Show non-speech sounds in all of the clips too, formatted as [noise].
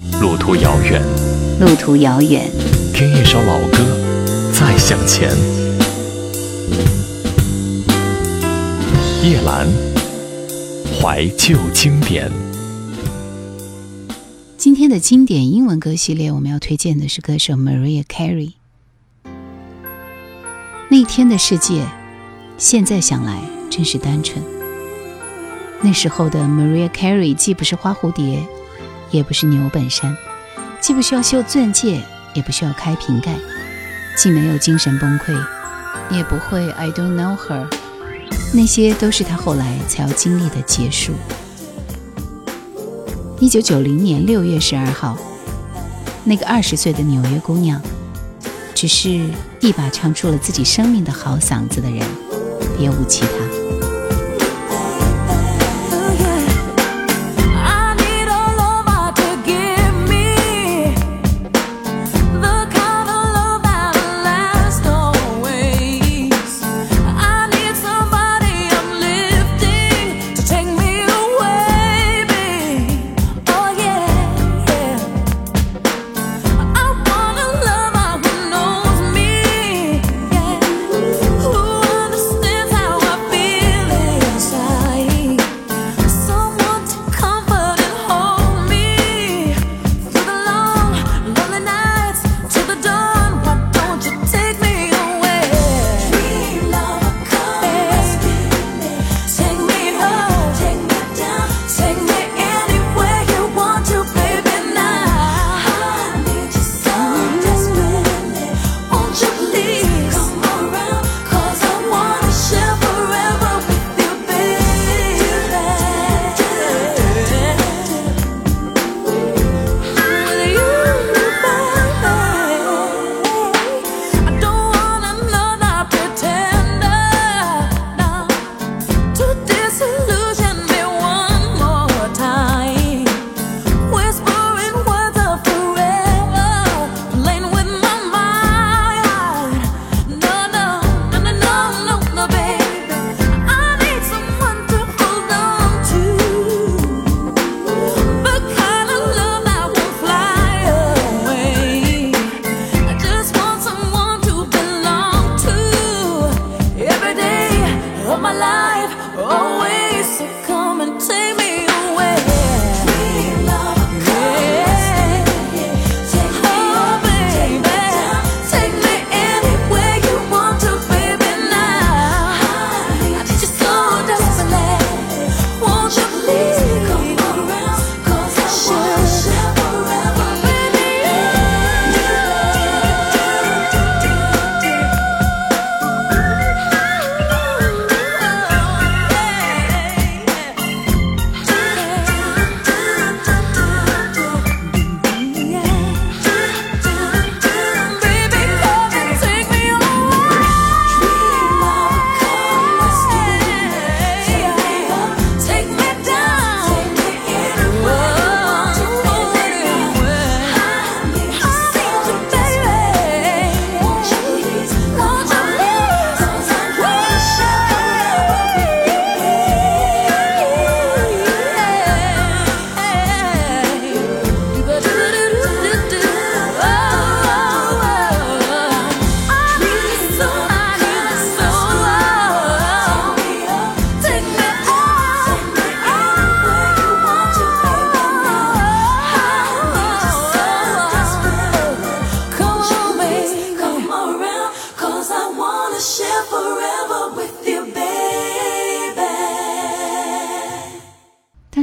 路途遥远，路途遥远，听一首老歌，再向前。夜兰，怀旧经典。今天的经典英文歌系列，我们要推荐的是歌手 Maria Carey。那天的世界，现在想来真是单纯。那时候的 Maria Carey 既不是花蝴蝶。也不是牛本山，既不需要绣钻戒，也不需要开瓶盖，既没有精神崩溃，也不会 I don't know her，那些都是他后来才要经历的结束。一九九零年六月十二号，那个二十岁的纽约姑娘，只是一把唱出了自己生命的好嗓子的人，别无其他。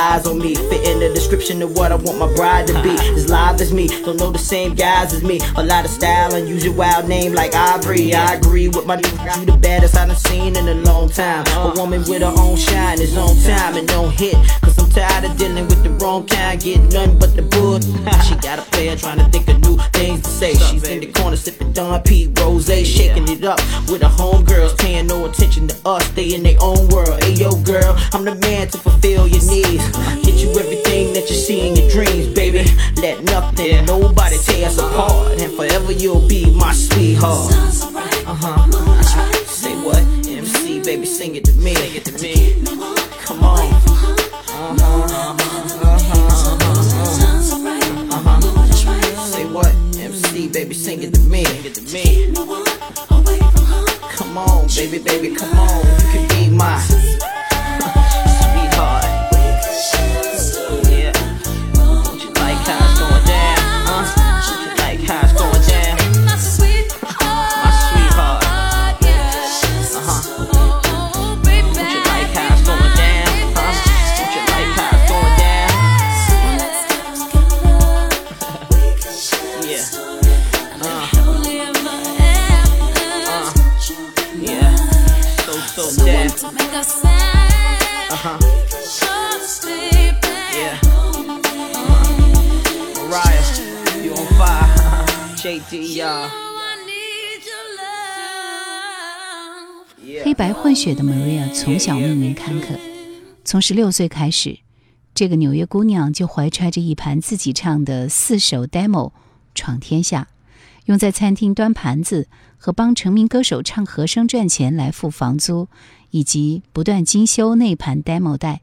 eyes on me. Fit in the description of what I want my bride to be. As live as me, don't know the same guys as me. A lot of style, unusual wild name like Ivory. I agree with my nigga, you the baddest I done seen in a long time. A woman with her own shine is on time and don't hit. Cause I'm tired of dealing with the wrong kind, get nothing but the bull. [laughs] she got a player trying to think of new things to say. She's in the corner sipping Don P. Rose, shaking it up with her homegirls, paying no attention to us. They in their own world. Hey yo, girl, I'm the man to fulfill your needs. Get you everything that you see in your dreams, baby. Let nothing, nobody tear us apart, and forever you'll be my sweetheart. Uh huh. Say what? MC, baby, sing it to me. Sing it to me. Come on. Uh huh. Say what? MC, baby, sing it to me. Sing it to me. Come on, baby, baby, come on. You can be my 黑白混血的 Maria 从小命运坎坷，从十六岁开始，这个纽约姑娘就怀揣着一盘自己唱的四首 demo 闯天下，用在餐厅端盘子和帮成名歌手唱和声赚钱来付房租，以及不断精修内盘 demo 带，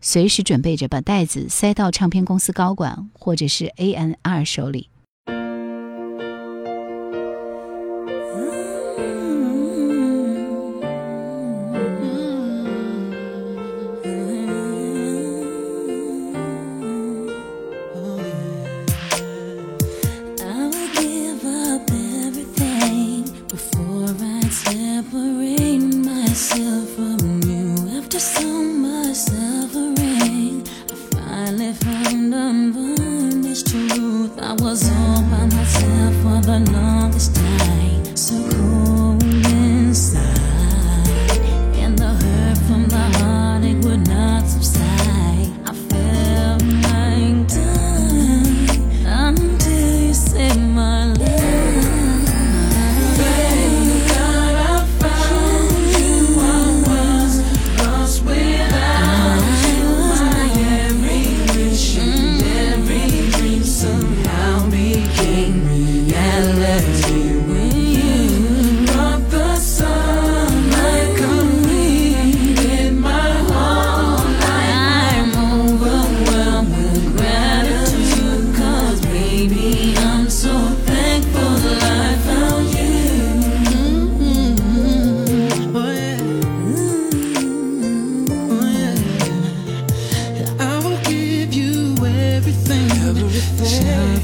随时准备着把袋子塞到唱片公司高管或者是 A N R 手里。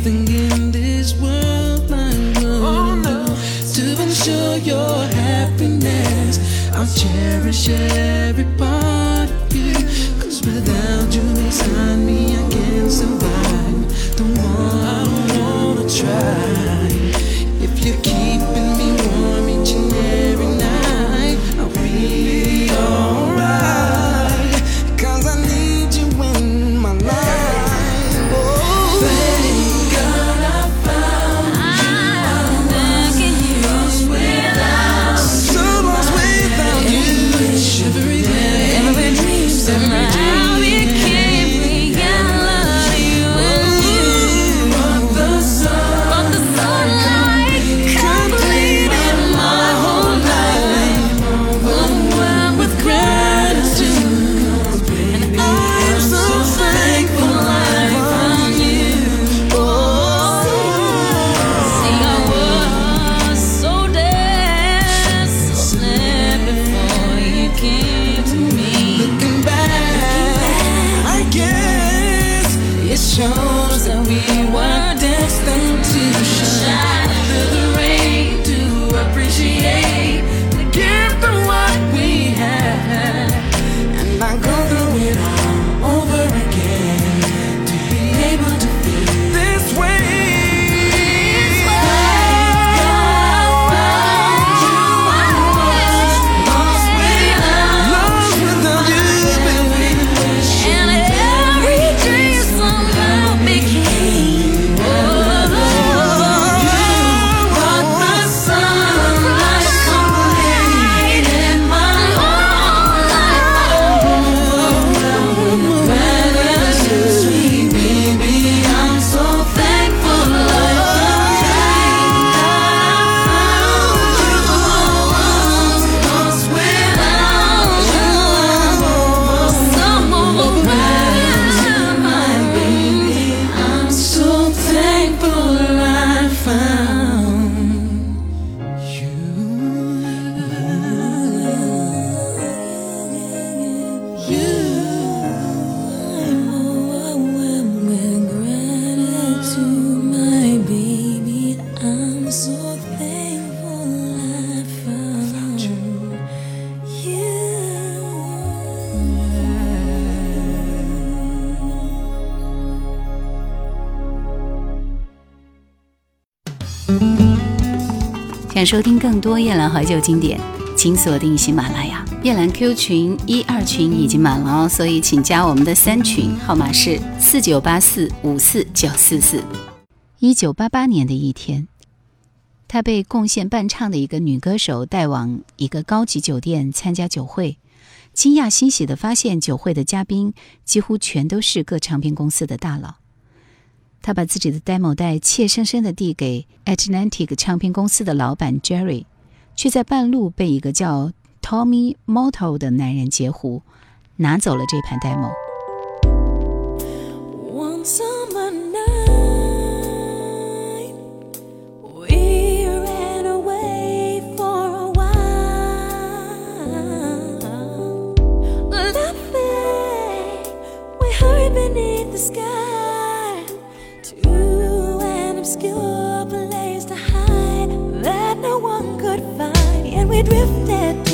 Nothing in this world I won't do to ensure your happiness. I'll cherish every part 想收听更多夜兰怀旧经典，请锁定喜马拉雅。夜兰 Q 群一二群已经满了哦，所以请加我们的三群，号码是四九八四五四九四四。一九八八年的一天，她被贡献伴唱的一个女歌手带往一个高级酒店参加酒会，惊讶欣喜地发现酒会的嘉宾几乎全都是各唱片公司的大佬。他把自己的 demo 带怯生生地递给 Atlantic 唱片公司的老板 Jerry，却在半路被一个叫 Tommy Motto 的男人截胡，拿走了这盘 demo。One we drifted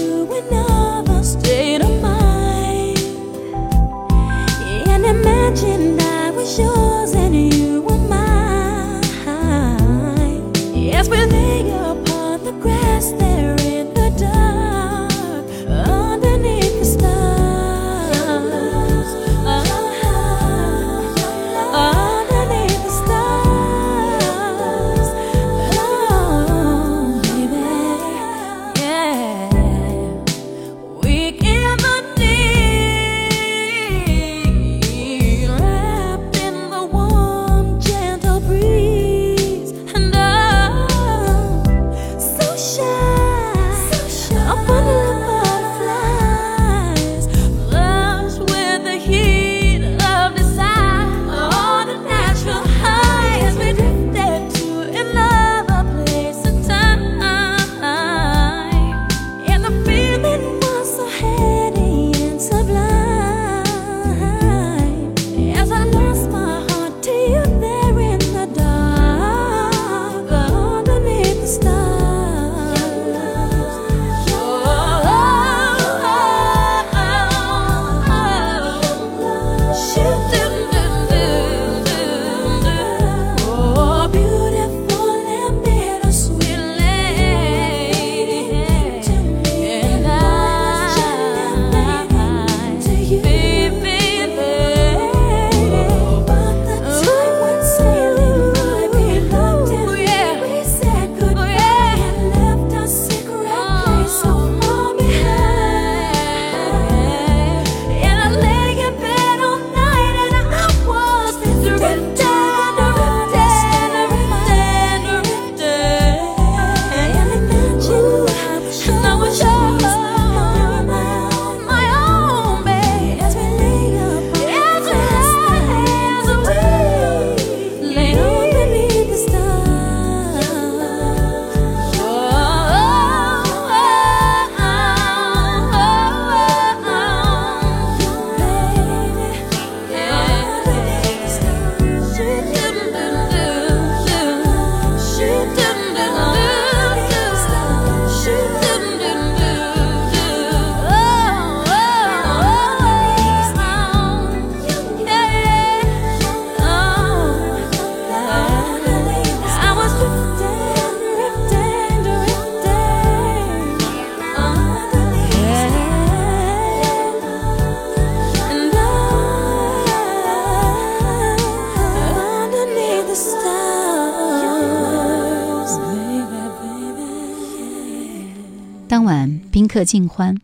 尽欢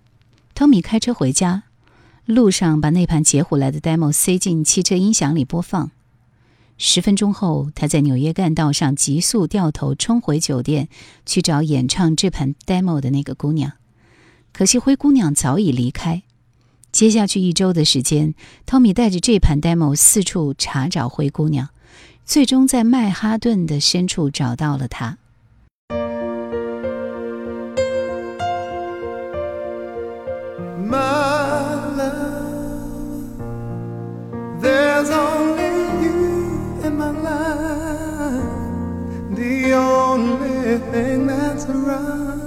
，Tommy 开车回家，路上把那盘截胡来的 demo 塞进汽车音响里播放。十分钟后，他在纽约干道上急速掉头冲回酒店，去找演唱这盘 demo 的那个姑娘。可惜灰姑娘早已离开。接下去一周的时间，汤米带着这盘 demo 四处查找灰姑娘，最终在曼哈顿的深处找到了她。The only thing that's right.